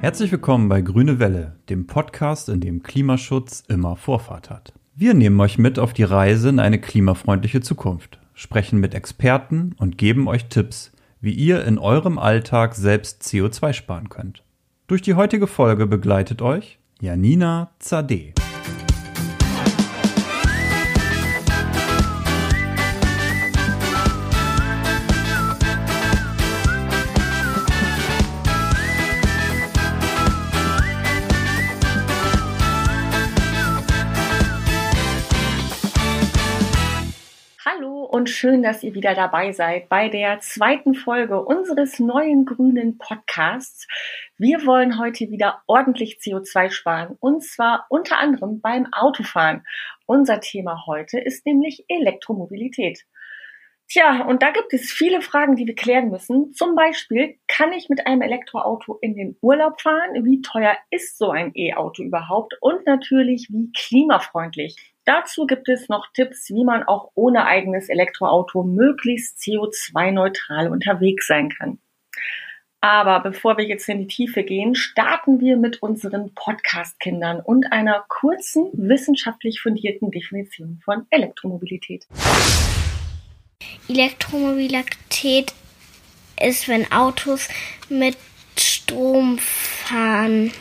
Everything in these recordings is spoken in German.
Herzlich willkommen bei Grüne Welle, dem Podcast, in dem Klimaschutz immer Vorfahrt hat. Wir nehmen euch mit auf die Reise in eine klimafreundliche Zukunft, sprechen mit Experten und geben euch Tipps, wie ihr in eurem Alltag selbst CO2 sparen könnt. Durch die heutige Folge begleitet euch Janina Zadeh. Und schön, dass ihr wieder dabei seid bei der zweiten Folge unseres neuen grünen Podcasts. Wir wollen heute wieder ordentlich CO2 sparen und zwar unter anderem beim Autofahren. Unser Thema heute ist nämlich Elektromobilität. Tja, und da gibt es viele Fragen, die wir klären müssen. Zum Beispiel, kann ich mit einem Elektroauto in den Urlaub fahren? Wie teuer ist so ein E-Auto überhaupt? Und natürlich, wie klimafreundlich? Dazu gibt es noch Tipps, wie man auch ohne eigenes Elektroauto möglichst CO2-neutral unterwegs sein kann. Aber bevor wir jetzt in die Tiefe gehen, starten wir mit unseren Podcast-Kindern und einer kurzen, wissenschaftlich fundierten Definition von Elektromobilität. Elektromobilität ist, wenn Autos mit Strom fahren.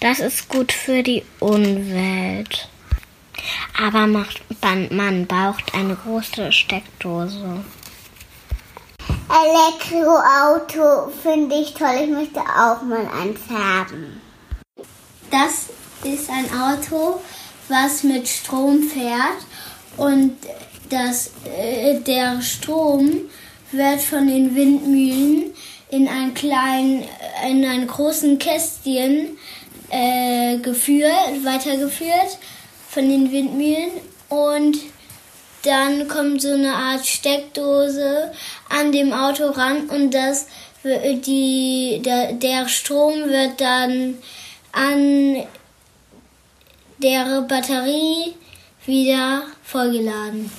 Das ist gut für die Umwelt. Aber macht, man, man braucht eine große Steckdose. Elektroauto finde ich toll. Ich möchte auch mal eins haben. Das ist ein Auto, was mit Strom fährt und das, äh, der Strom wird von den Windmühlen in einen kleinen, in einen großen Kästchen äh, geführt, weitergeführt von den Windmühlen und dann kommt so eine Art Steckdose an dem Auto ran und das die, der, der Strom wird dann an der Batterie wieder vollgeladen.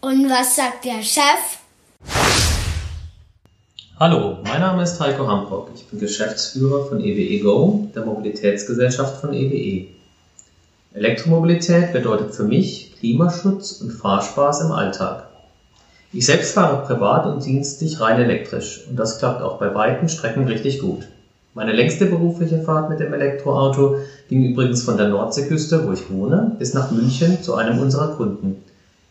Und was sagt der Chef? Hallo, mein Name ist Heiko Hambrock. Ich bin Geschäftsführer von EWE Go, der Mobilitätsgesellschaft von EWE. Elektromobilität bedeutet für mich Klimaschutz und Fahrspaß im Alltag. Ich selbst fahre privat und dienstlich rein elektrisch und das klappt auch bei weiten Strecken richtig gut. Meine längste berufliche Fahrt mit dem Elektroauto ging übrigens von der Nordseeküste, wo ich wohne, bis nach München zu einem unserer Kunden.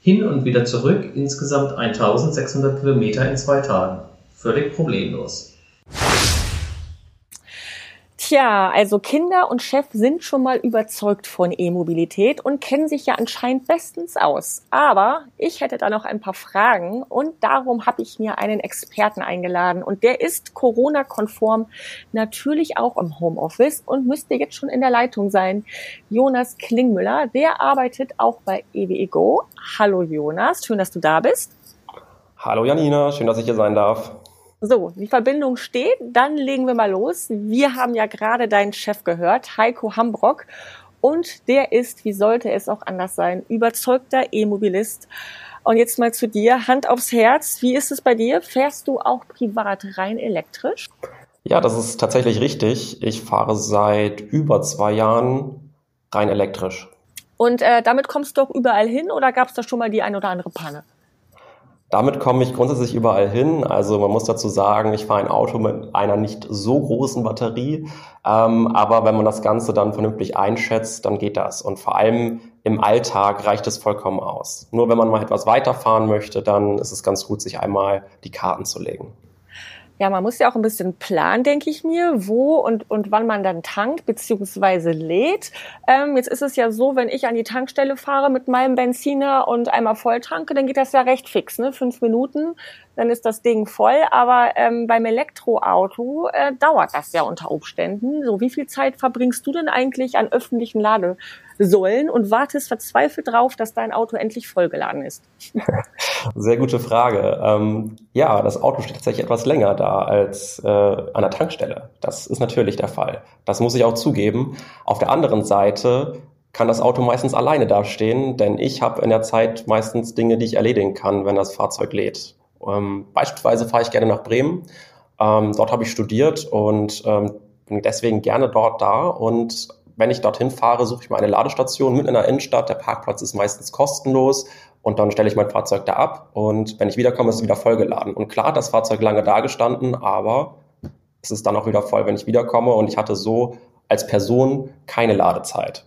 Hin und wieder zurück insgesamt 1600 Kilometer in zwei Tagen. Völlig problemlos. Tja, also Kinder und Chef sind schon mal überzeugt von E-Mobilität und kennen sich ja anscheinend bestens aus. Aber ich hätte da noch ein paar Fragen und darum habe ich mir einen Experten eingeladen und der ist Corona-konform natürlich auch im Homeoffice und müsste jetzt schon in der Leitung sein. Jonas Klingmüller, der arbeitet auch bei EWE Go. Hallo Jonas, schön, dass du da bist. Hallo Janina, schön, dass ich hier sein darf. So, die Verbindung steht, dann legen wir mal los. Wir haben ja gerade deinen Chef gehört, Heiko Hambrock. Und der ist, wie sollte es auch anders sein, überzeugter E-Mobilist. Und jetzt mal zu dir, Hand aufs Herz. Wie ist es bei dir? Fährst du auch privat rein elektrisch? Ja, das ist tatsächlich richtig. Ich fahre seit über zwei Jahren rein elektrisch. Und äh, damit kommst du doch überall hin oder gab es da schon mal die ein oder andere Panne? Damit komme ich grundsätzlich überall hin. Also man muss dazu sagen, ich fahre ein Auto mit einer nicht so großen Batterie. Ähm, aber wenn man das Ganze dann vernünftig einschätzt, dann geht das. Und vor allem im Alltag reicht es vollkommen aus. Nur wenn man mal etwas weiterfahren möchte, dann ist es ganz gut, sich einmal die Karten zu legen ja, man muss ja auch ein bisschen planen, denke ich mir, wo und, und wann man dann tankt beziehungsweise lädt. Ähm, jetzt ist es ja so, wenn ich an die Tankstelle fahre mit meinem Benziner und einmal voll tanke, dann geht das ja recht fix, ne? Fünf Minuten, dann ist das Ding voll. Aber ähm, beim Elektroauto äh, dauert das ja unter Umständen. So, wie viel Zeit verbringst du denn eigentlich an öffentlichen Lade? sollen und wartest verzweifelt drauf, dass dein Auto endlich vollgeladen ist? Sehr gute Frage. Ähm, ja, das Auto steht tatsächlich etwas länger da als äh, an der Tankstelle. Das ist natürlich der Fall. Das muss ich auch zugeben. Auf der anderen Seite kann das Auto meistens alleine dastehen, denn ich habe in der Zeit meistens Dinge, die ich erledigen kann, wenn das Fahrzeug lädt. Ähm, beispielsweise fahre ich gerne nach Bremen. Ähm, dort habe ich studiert und ähm, bin deswegen gerne dort da und wenn ich dorthin fahre, suche ich mir eine Ladestation mitten in der Innenstadt. Der Parkplatz ist meistens kostenlos und dann stelle ich mein Fahrzeug da ab und wenn ich wiederkomme, ist es wieder vollgeladen. Und klar das Fahrzeug lange da gestanden, aber es ist dann auch wieder voll, wenn ich wiederkomme und ich hatte so als Person keine Ladezeit.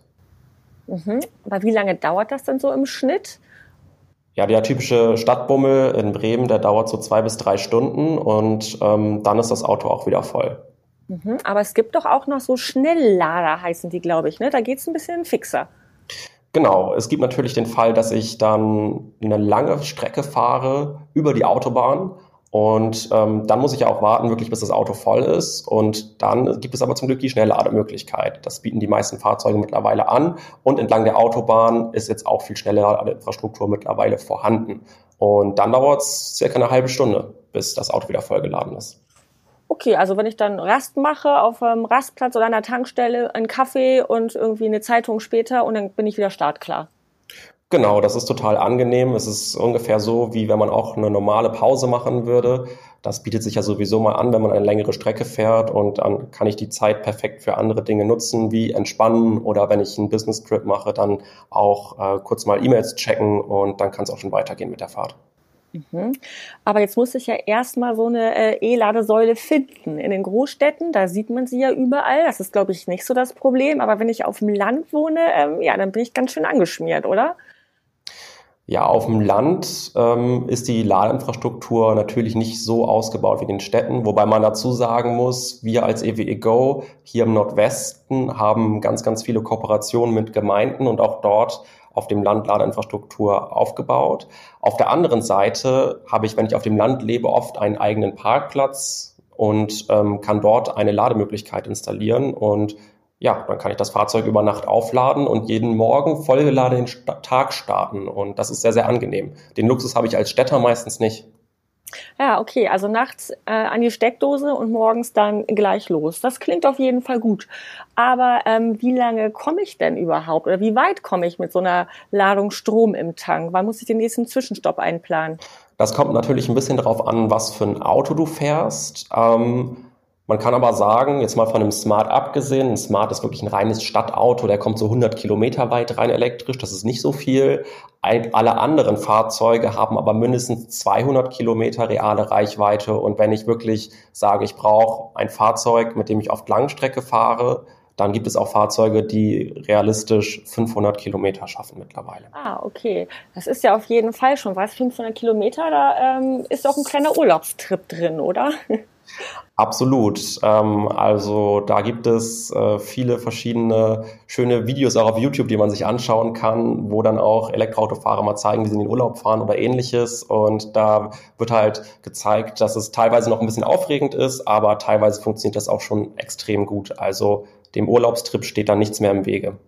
Mhm. Aber wie lange dauert das denn so im Schnitt? Ja, der typische Stadtbummel in Bremen, der dauert so zwei bis drei Stunden und ähm, dann ist das Auto auch wieder voll. Mhm. Aber es gibt doch auch noch so Schnelllader, heißen die, glaube ich. Ne? Da geht es ein bisschen fixer. Genau, es gibt natürlich den Fall, dass ich dann eine lange Strecke fahre über die Autobahn und ähm, dann muss ich ja auch warten, wirklich bis das Auto voll ist. Und dann gibt es aber zum Glück die Schnelllademöglichkeit. Das bieten die meisten Fahrzeuge mittlerweile an. Und entlang der Autobahn ist jetzt auch viel Schnellladeinfrastruktur mittlerweile vorhanden. Und dann dauert es circa eine halbe Stunde, bis das Auto wieder vollgeladen ist. Okay, also wenn ich dann Rast mache auf einem Rastplatz oder einer Tankstelle, einen Kaffee und irgendwie eine Zeitung später und dann bin ich wieder startklar. Genau, das ist total angenehm. Es ist ungefähr so, wie wenn man auch eine normale Pause machen würde. Das bietet sich ja sowieso mal an, wenn man eine längere Strecke fährt und dann kann ich die Zeit perfekt für andere Dinge nutzen, wie entspannen oder wenn ich einen Business Trip mache, dann auch äh, kurz mal E-Mails checken und dann kann es auch schon weitergehen mit der Fahrt. Mhm. Aber jetzt muss ich ja erstmal so eine äh, E-Ladesäule finden. In den Großstädten, da sieht man sie ja überall. Das ist, glaube ich, nicht so das Problem. Aber wenn ich auf dem Land wohne, ähm, ja, dann bin ich ganz schön angeschmiert, oder? Ja, auf dem Land ähm, ist die Ladeinfrastruktur natürlich nicht so ausgebaut wie in den Städten, wobei man dazu sagen muss, wir als EWE Go hier im Nordwesten haben ganz, ganz viele Kooperationen mit Gemeinden und auch dort auf dem Land Ladeinfrastruktur aufgebaut. Auf der anderen Seite habe ich, wenn ich auf dem Land lebe, oft einen eigenen Parkplatz und ähm, kann dort eine Lademöglichkeit installieren und ja, dann kann ich das Fahrzeug über Nacht aufladen und jeden Morgen vollgeladen den Tag starten. Und das ist sehr, sehr angenehm. Den Luxus habe ich als Städter meistens nicht. Ja, okay, also nachts äh, an die Steckdose und morgens dann gleich los. Das klingt auf jeden Fall gut. Aber ähm, wie lange komme ich denn überhaupt oder wie weit komme ich mit so einer Ladung Strom im Tank? Wann muss ich den nächsten Zwischenstopp einplanen? Das kommt natürlich ein bisschen darauf an, was für ein Auto du fährst. Ähm, man kann aber sagen, jetzt mal von einem Smart abgesehen, ein Smart ist wirklich ein reines Stadtauto, der kommt so 100 Kilometer weit rein elektrisch, das ist nicht so viel. Alle anderen Fahrzeuge haben aber mindestens 200 Kilometer reale Reichweite und wenn ich wirklich sage, ich brauche ein Fahrzeug, mit dem ich oft Langstrecke fahre, dann gibt es auch Fahrzeuge, die realistisch 500 Kilometer schaffen mittlerweile. Ah, okay. Das ist ja auf jeden Fall schon was. 500 Kilometer, da ähm, ist auch ein kleiner Urlaubstrip drin, oder? Absolut. Ähm, also da gibt es äh, viele verschiedene schöne Videos auch auf YouTube, die man sich anschauen kann, wo dann auch Elektroautofahrer mal zeigen, wie sie in den Urlaub fahren oder ähnliches. Und da wird halt gezeigt, dass es teilweise noch ein bisschen aufregend ist, aber teilweise funktioniert das auch schon extrem gut. Also dem Urlaubstrip steht da nichts mehr im Wege.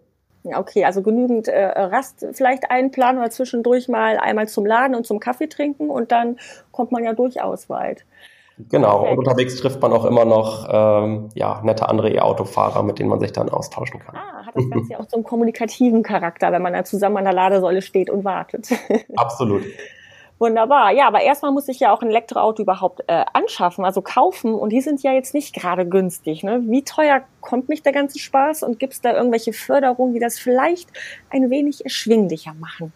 Okay, also genügend äh, Rast vielleicht einplanen oder zwischendurch mal einmal zum Laden und zum Kaffee trinken und dann kommt man ja durchaus weit. Genau, Perfekt. und unterwegs trifft man auch immer noch ähm, ja, nette andere E-Autofahrer, mit denen man sich dann austauschen kann. Ah, hat das Ganze ja auch so einen kommunikativen Charakter, wenn man da zusammen an der Ladesäule steht und wartet. Absolut. Wunderbar. Ja, aber erstmal muss ich ja auch ein Elektroauto überhaupt äh, anschaffen, also kaufen. Und die sind ja jetzt nicht gerade günstig. Ne? Wie teuer kommt mich der ganze Spaß? Und gibt es da irgendwelche Förderungen, die das vielleicht ein wenig erschwinglicher machen?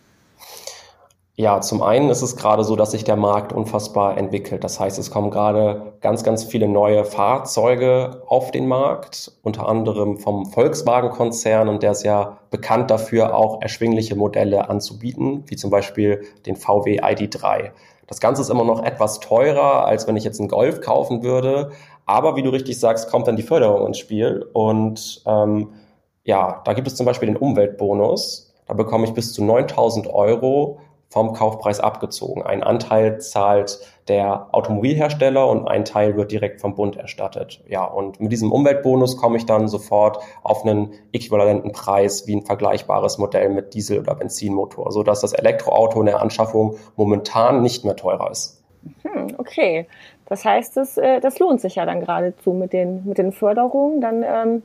Ja, zum einen ist es gerade so, dass sich der Markt unfassbar entwickelt. Das heißt, es kommen gerade ganz, ganz viele neue Fahrzeuge auf den Markt, unter anderem vom Volkswagen-Konzern und der ist ja bekannt dafür, auch erschwingliche Modelle anzubieten, wie zum Beispiel den VW ID3. Das Ganze ist immer noch etwas teurer, als wenn ich jetzt einen Golf kaufen würde. Aber wie du richtig sagst, kommt dann die Förderung ins Spiel. Und ähm, ja, da gibt es zum Beispiel den Umweltbonus. Da bekomme ich bis zu 9000 Euro vom Kaufpreis abgezogen. Ein Anteil zahlt der Automobilhersteller und ein Teil wird direkt vom Bund erstattet. Ja, und mit diesem Umweltbonus komme ich dann sofort auf einen äquivalenten Preis wie ein vergleichbares Modell mit Diesel- oder Benzinmotor, sodass das Elektroauto in der Anschaffung momentan nicht mehr teurer ist. Hm, okay. Das heißt, das, äh, das lohnt sich ja dann geradezu mit den, mit den Förderungen. Dann ähm,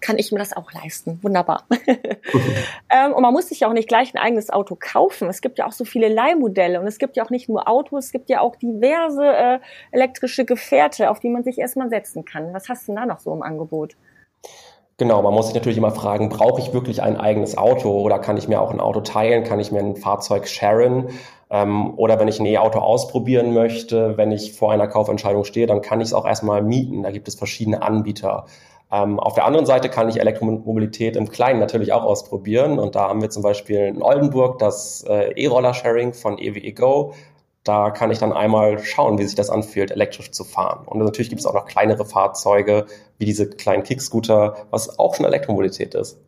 kann ich mir das auch leisten. Wunderbar. ähm, und man muss sich ja auch nicht gleich ein eigenes Auto kaufen. Es gibt ja auch so viele Leihmodelle und es gibt ja auch nicht nur Autos, es gibt ja auch diverse äh, elektrische Gefährte, auf die man sich erstmal setzen kann. Was hast du da noch so im Angebot? Genau, man muss sich natürlich immer fragen, brauche ich wirklich ein eigenes Auto oder kann ich mir auch ein Auto teilen, kann ich mir ein Fahrzeug sharen? Ähm, oder wenn ich ein E-Auto ausprobieren möchte, wenn ich vor einer Kaufentscheidung stehe, dann kann ich es auch erstmal mieten. Da gibt es verschiedene Anbieter. Ähm, auf der anderen Seite kann ich Elektromobilität im Kleinen natürlich auch ausprobieren. Und da haben wir zum Beispiel in Oldenburg das äh, E-Roller-Sharing von EWE Go. Da kann ich dann einmal schauen, wie sich das anfühlt, elektrisch zu fahren. Und natürlich gibt es auch noch kleinere Fahrzeuge, wie diese kleinen Kickscooter, was auch schon Elektromobilität ist.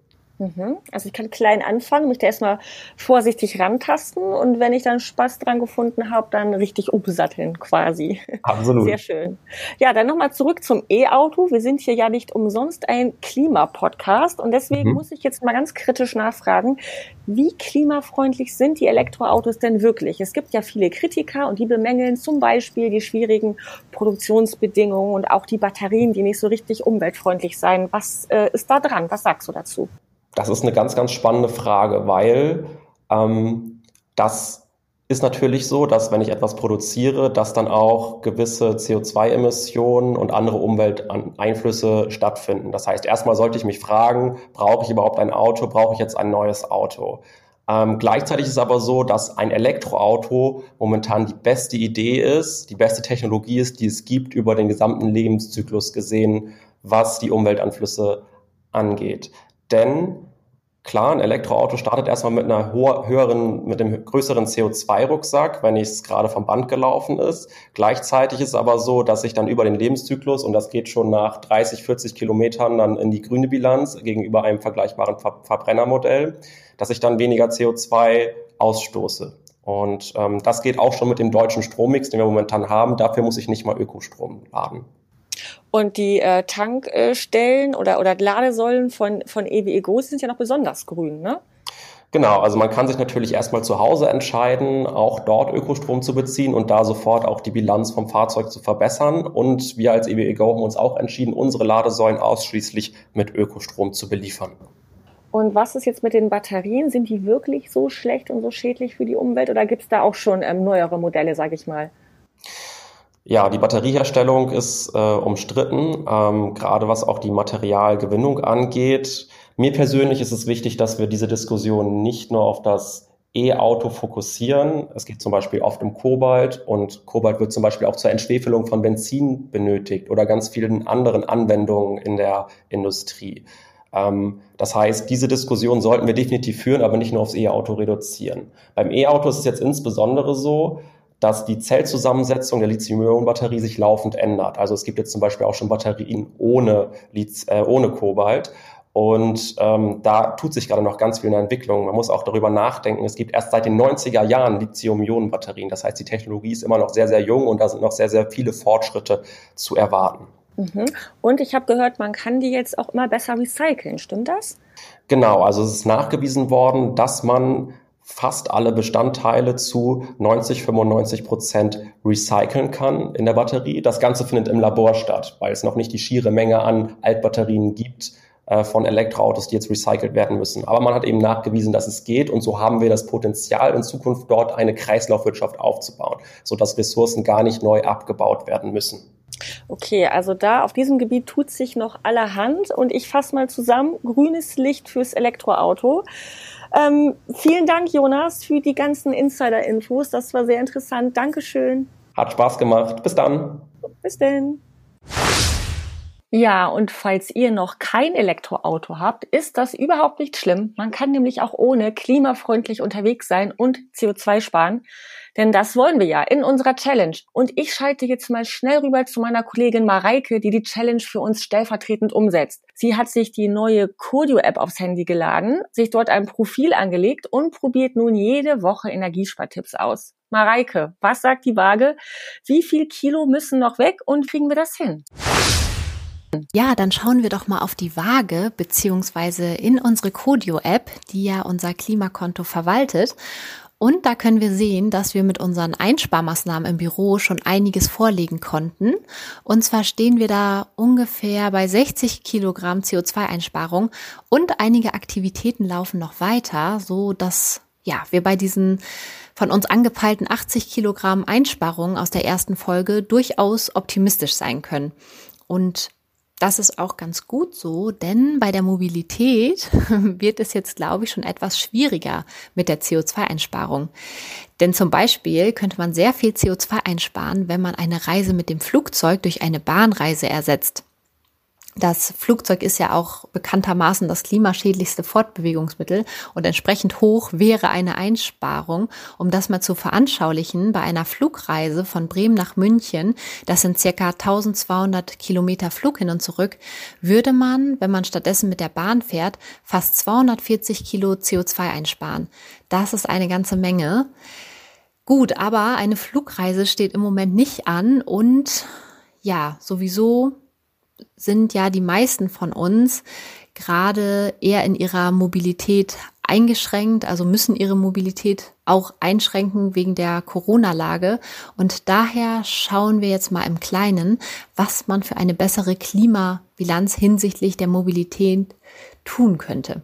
Mhm. Also ich kann klein anfangen, mich da erstmal vorsichtig rantasten und wenn ich dann Spaß dran gefunden habe, dann richtig umsatteln quasi. Absolut. Sehr schön. Ja, dann nochmal zurück zum E-Auto. Wir sind hier ja nicht umsonst ein Klimapodcast und deswegen mhm. muss ich jetzt mal ganz kritisch nachfragen, wie klimafreundlich sind die Elektroautos denn wirklich? Es gibt ja viele Kritiker und die bemängeln zum Beispiel die schwierigen Produktionsbedingungen und auch die Batterien, die nicht so richtig umweltfreundlich seien. Was äh, ist da dran? Was sagst du dazu? Das ist eine ganz, ganz spannende Frage, weil ähm, das ist natürlich so, dass wenn ich etwas produziere, dass dann auch gewisse CO2-Emissionen und andere Umwelteinflüsse stattfinden. Das heißt, erstmal sollte ich mich fragen, brauche ich überhaupt ein Auto, brauche ich jetzt ein neues Auto? Ähm, gleichzeitig ist aber so, dass ein Elektroauto momentan die beste Idee ist, die beste Technologie ist, die es gibt über den gesamten Lebenszyklus gesehen, was die Umweltanflüsse angeht. Denn klar, ein Elektroauto startet erstmal mit einer höheren, mit einem größeren CO2-Rucksack, wenn es gerade vom Band gelaufen ist. Gleichzeitig ist es aber so, dass ich dann über den Lebenszyklus, und das geht schon nach 30, 40 Kilometern dann in die grüne Bilanz gegenüber einem vergleichbaren Ver Verbrennermodell, dass ich dann weniger CO2 ausstoße. Und ähm, das geht auch schon mit dem deutschen Strommix, den wir momentan haben. Dafür muss ich nicht mal Ökostrom laden. Und die äh, Tankstellen oder, oder Ladesäulen von, von EWE Go sind ja noch besonders grün, ne? Genau, also man kann sich natürlich erstmal zu Hause entscheiden, auch dort Ökostrom zu beziehen und da sofort auch die Bilanz vom Fahrzeug zu verbessern. Und wir als EWE Go haben uns auch entschieden, unsere Ladesäulen ausschließlich mit Ökostrom zu beliefern. Und was ist jetzt mit den Batterien? Sind die wirklich so schlecht und so schädlich für die Umwelt oder gibt es da auch schon ähm, neuere Modelle, sage ich mal? Ja, die Batterieherstellung ist äh, umstritten, ähm, gerade was auch die Materialgewinnung angeht. Mir persönlich ist es wichtig, dass wir diese Diskussion nicht nur auf das E-Auto fokussieren. Es geht zum Beispiel oft um Kobalt und Kobalt wird zum Beispiel auch zur Entschwefelung von Benzin benötigt oder ganz vielen anderen Anwendungen in der Industrie. Ähm, das heißt, diese Diskussion sollten wir definitiv führen, aber nicht nur aufs E-Auto reduzieren. Beim E-Auto ist es jetzt insbesondere so, dass die Zellzusammensetzung der Lithium-Ionen-Batterie sich laufend ändert. Also es gibt jetzt zum Beispiel auch schon Batterien ohne, Lithium, äh, ohne Kobalt. Und ähm, da tut sich gerade noch ganz viel in der Entwicklung. Man muss auch darüber nachdenken. Es gibt erst seit den 90er Jahren Lithium-Ionen-Batterien. Das heißt, die Technologie ist immer noch sehr, sehr jung und da sind noch sehr, sehr viele Fortschritte zu erwarten. Mhm. Und ich habe gehört, man kann die jetzt auch immer besser recyceln. Stimmt das? Genau, also es ist nachgewiesen worden, dass man fast alle Bestandteile zu 90, 95 Prozent recyceln kann in der Batterie. Das Ganze findet im Labor statt, weil es noch nicht die schiere Menge an Altbatterien gibt äh, von Elektroautos, die jetzt recycelt werden müssen. Aber man hat eben nachgewiesen, dass es geht und so haben wir das Potenzial in Zukunft dort eine Kreislaufwirtschaft aufzubauen, sodass Ressourcen gar nicht neu abgebaut werden müssen. Okay, also da auf diesem Gebiet tut sich noch allerhand und ich fasse mal zusammen, grünes Licht fürs Elektroauto. Ähm, vielen Dank, Jonas, für die ganzen Insider-Infos. Das war sehr interessant. Dankeschön. Hat Spaß gemacht. Bis dann. Bis denn. Ja, und falls ihr noch kein Elektroauto habt, ist das überhaupt nicht schlimm. Man kann nämlich auch ohne klimafreundlich unterwegs sein und CO2 sparen. Denn das wollen wir ja in unserer Challenge. Und ich schalte jetzt mal schnell rüber zu meiner Kollegin Mareike, die die Challenge für uns stellvertretend umsetzt. Sie hat sich die neue Codio-App aufs Handy geladen, sich dort ein Profil angelegt und probiert nun jede Woche Energiespartipps aus. Mareike, was sagt die Waage? Wie viel Kilo müssen noch weg und kriegen wir das hin? Ja, dann schauen wir doch mal auf die Waage beziehungsweise in unsere Codio-App, die ja unser Klimakonto verwaltet. Und da können wir sehen, dass wir mit unseren Einsparmaßnahmen im Büro schon einiges vorlegen konnten. Und zwar stehen wir da ungefähr bei 60 Kilogramm CO2-Einsparung und einige Aktivitäten laufen noch weiter, so dass ja, wir bei diesen von uns angepeilten 80 Kilogramm Einsparungen aus der ersten Folge durchaus optimistisch sein können. Und das ist auch ganz gut so, denn bei der Mobilität wird es jetzt, glaube ich, schon etwas schwieriger mit der CO2-Einsparung. Denn zum Beispiel könnte man sehr viel CO2 einsparen, wenn man eine Reise mit dem Flugzeug durch eine Bahnreise ersetzt. Das Flugzeug ist ja auch bekanntermaßen das klimaschädlichste Fortbewegungsmittel und entsprechend hoch wäre eine Einsparung, um das mal zu veranschaulichen, bei einer Flugreise von Bremen nach München, das sind circa 1200 Kilometer Flug hin und zurück, würde man, wenn man stattdessen mit der Bahn fährt, fast 240 Kilo CO2 einsparen. Das ist eine ganze Menge. Gut, aber eine Flugreise steht im Moment nicht an und ja, sowieso sind ja die meisten von uns gerade eher in ihrer Mobilität eingeschränkt, also müssen ihre Mobilität auch einschränken wegen der Corona-Lage. Und daher schauen wir jetzt mal im Kleinen, was man für eine bessere Klimabilanz hinsichtlich der Mobilität tun könnte.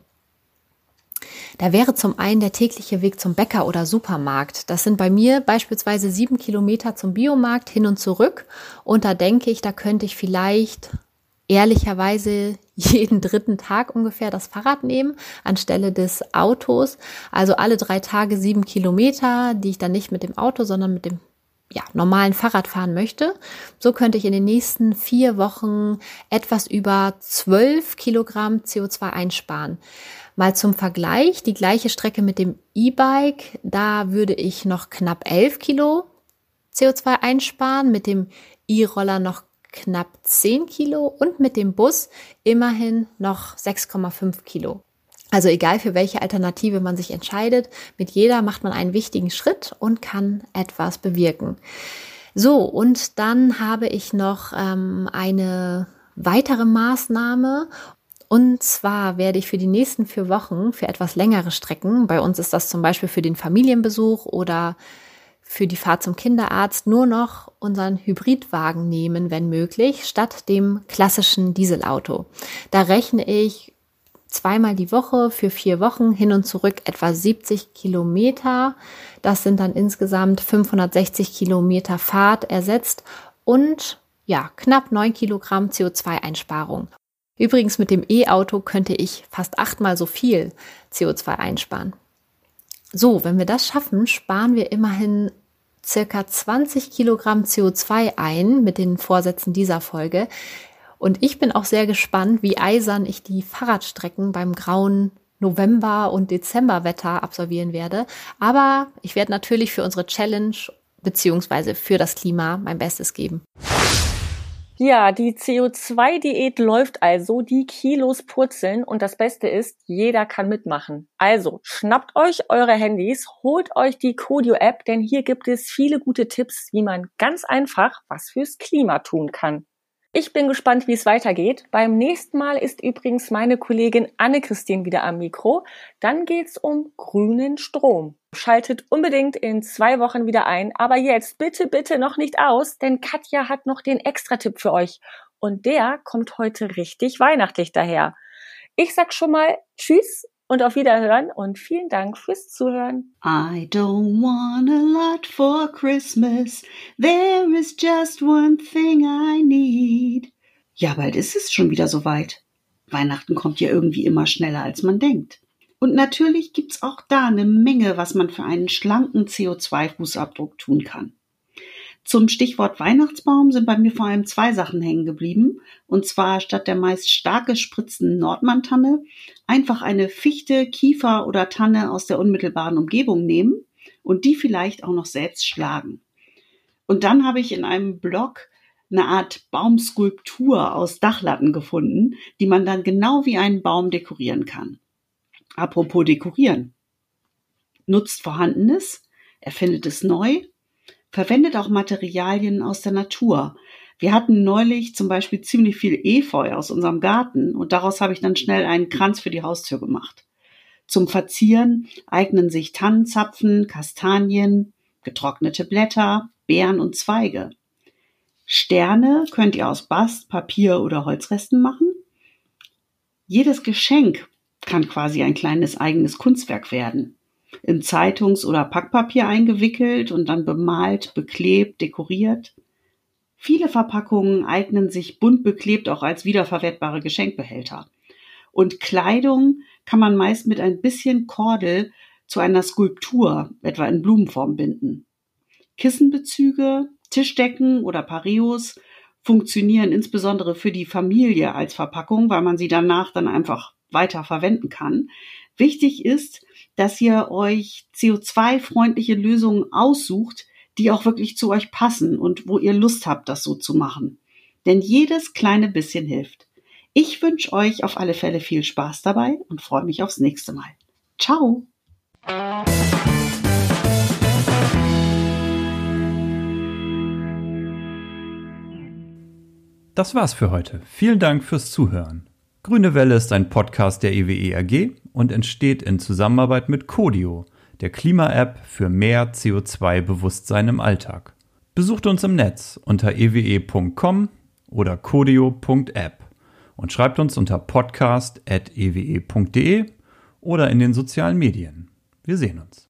Da wäre zum einen der tägliche Weg zum Bäcker oder Supermarkt. Das sind bei mir beispielsweise sieben Kilometer zum Biomarkt hin und zurück. Und da denke ich, da könnte ich vielleicht ehrlicherweise jeden dritten Tag ungefähr das Fahrrad nehmen anstelle des Autos. Also alle drei Tage sieben Kilometer, die ich dann nicht mit dem Auto, sondern mit dem ja, normalen Fahrrad fahren möchte. So könnte ich in den nächsten vier Wochen etwas über zwölf Kilogramm CO2 einsparen. Mal zum Vergleich, die gleiche Strecke mit dem E-Bike, da würde ich noch knapp elf Kilo CO2 einsparen, mit dem E-Roller noch knapp 10 Kilo und mit dem Bus immerhin noch 6,5 Kilo. Also egal für welche Alternative man sich entscheidet, mit jeder macht man einen wichtigen Schritt und kann etwas bewirken. So, und dann habe ich noch ähm, eine weitere Maßnahme. Und zwar werde ich für die nächsten vier Wochen für etwas längere Strecken, bei uns ist das zum Beispiel für den Familienbesuch oder für die Fahrt zum Kinderarzt nur noch unseren Hybridwagen nehmen, wenn möglich, statt dem klassischen Dieselauto. Da rechne ich zweimal die Woche für vier Wochen hin und zurück etwa 70 Kilometer. Das sind dann insgesamt 560 Kilometer Fahrt ersetzt und ja, knapp neun Kilogramm CO2-Einsparung. Übrigens mit dem E-Auto könnte ich fast achtmal so viel CO2 einsparen. So, wenn wir das schaffen, sparen wir immerhin circa 20 Kilogramm CO2 ein mit den Vorsätzen dieser Folge. Und ich bin auch sehr gespannt, wie eisern ich die Fahrradstrecken beim grauen November- und Dezemberwetter absolvieren werde. Aber ich werde natürlich für unsere Challenge beziehungsweise für das Klima mein Bestes geben. Ja, die CO2-Diät läuft also, die Kilos purzeln und das Beste ist, jeder kann mitmachen. Also schnappt euch eure Handys, holt euch die Codio-App, denn hier gibt es viele gute Tipps, wie man ganz einfach was fürs Klima tun kann. Ich bin gespannt, wie es weitergeht. Beim nächsten Mal ist übrigens meine Kollegin Anne-Christine wieder am Mikro. Dann geht's um grünen Strom. Schaltet unbedingt in zwei Wochen wieder ein. Aber jetzt bitte, bitte noch nicht aus, denn Katja hat noch den Extra-Tipp für euch. Und der kommt heute richtig weihnachtlich daher. Ich sag schon mal Tschüss und auf Wiederhören und vielen Dank fürs Zuhören. I don't want a lot for Christmas. There is just one thing I need. Ja, bald ist es schon wieder soweit. Weihnachten kommt ja irgendwie immer schneller, als man denkt. Und natürlich gibt's auch da eine Menge, was man für einen schlanken CO2-Fußabdruck tun kann. Zum Stichwort Weihnachtsbaum sind bei mir vor allem zwei Sachen hängen geblieben. Und zwar statt der meist stark gespritzten Nordmann-Tanne einfach eine Fichte, Kiefer oder Tanne aus der unmittelbaren Umgebung nehmen und die vielleicht auch noch selbst schlagen. Und dann habe ich in einem Blog eine Art Baumskulptur aus Dachlatten gefunden, die man dann genau wie einen Baum dekorieren kann. Apropos dekorieren. Nutzt Vorhandenes, erfindet es neu verwendet auch Materialien aus der Natur. Wir hatten neulich zum Beispiel ziemlich viel Efeu aus unserem Garten und daraus habe ich dann schnell einen Kranz für die Haustür gemacht. Zum Verzieren eignen sich Tannenzapfen, Kastanien, getrocknete Blätter, Beeren und Zweige. Sterne könnt ihr aus Bast, Papier oder Holzresten machen. Jedes Geschenk kann quasi ein kleines eigenes Kunstwerk werden. In Zeitungs- oder Packpapier eingewickelt und dann bemalt, beklebt, dekoriert. Viele Verpackungen eignen sich bunt beklebt auch als wiederverwertbare Geschenkbehälter. Und Kleidung kann man meist mit ein bisschen Kordel zu einer Skulptur, etwa in Blumenform, binden. Kissenbezüge, Tischdecken oder Pareos funktionieren insbesondere für die Familie als Verpackung, weil man sie danach dann einfach weiter verwenden kann. Wichtig ist, dass ihr euch CO2-freundliche Lösungen aussucht, die auch wirklich zu euch passen und wo ihr Lust habt, das so zu machen. Denn jedes kleine bisschen hilft. Ich wünsche euch auf alle Fälle viel Spaß dabei und freue mich aufs nächste Mal. Ciao! Das war's für heute. Vielen Dank fürs Zuhören. Grüne Welle ist ein Podcast der EWE AG und entsteht in Zusammenarbeit mit Codio, der Klima-App für mehr CO2-Bewusstsein im Alltag. Besucht uns im Netz unter ewe.com oder codio.app und schreibt uns unter podcast.ewe.de oder in den sozialen Medien. Wir sehen uns.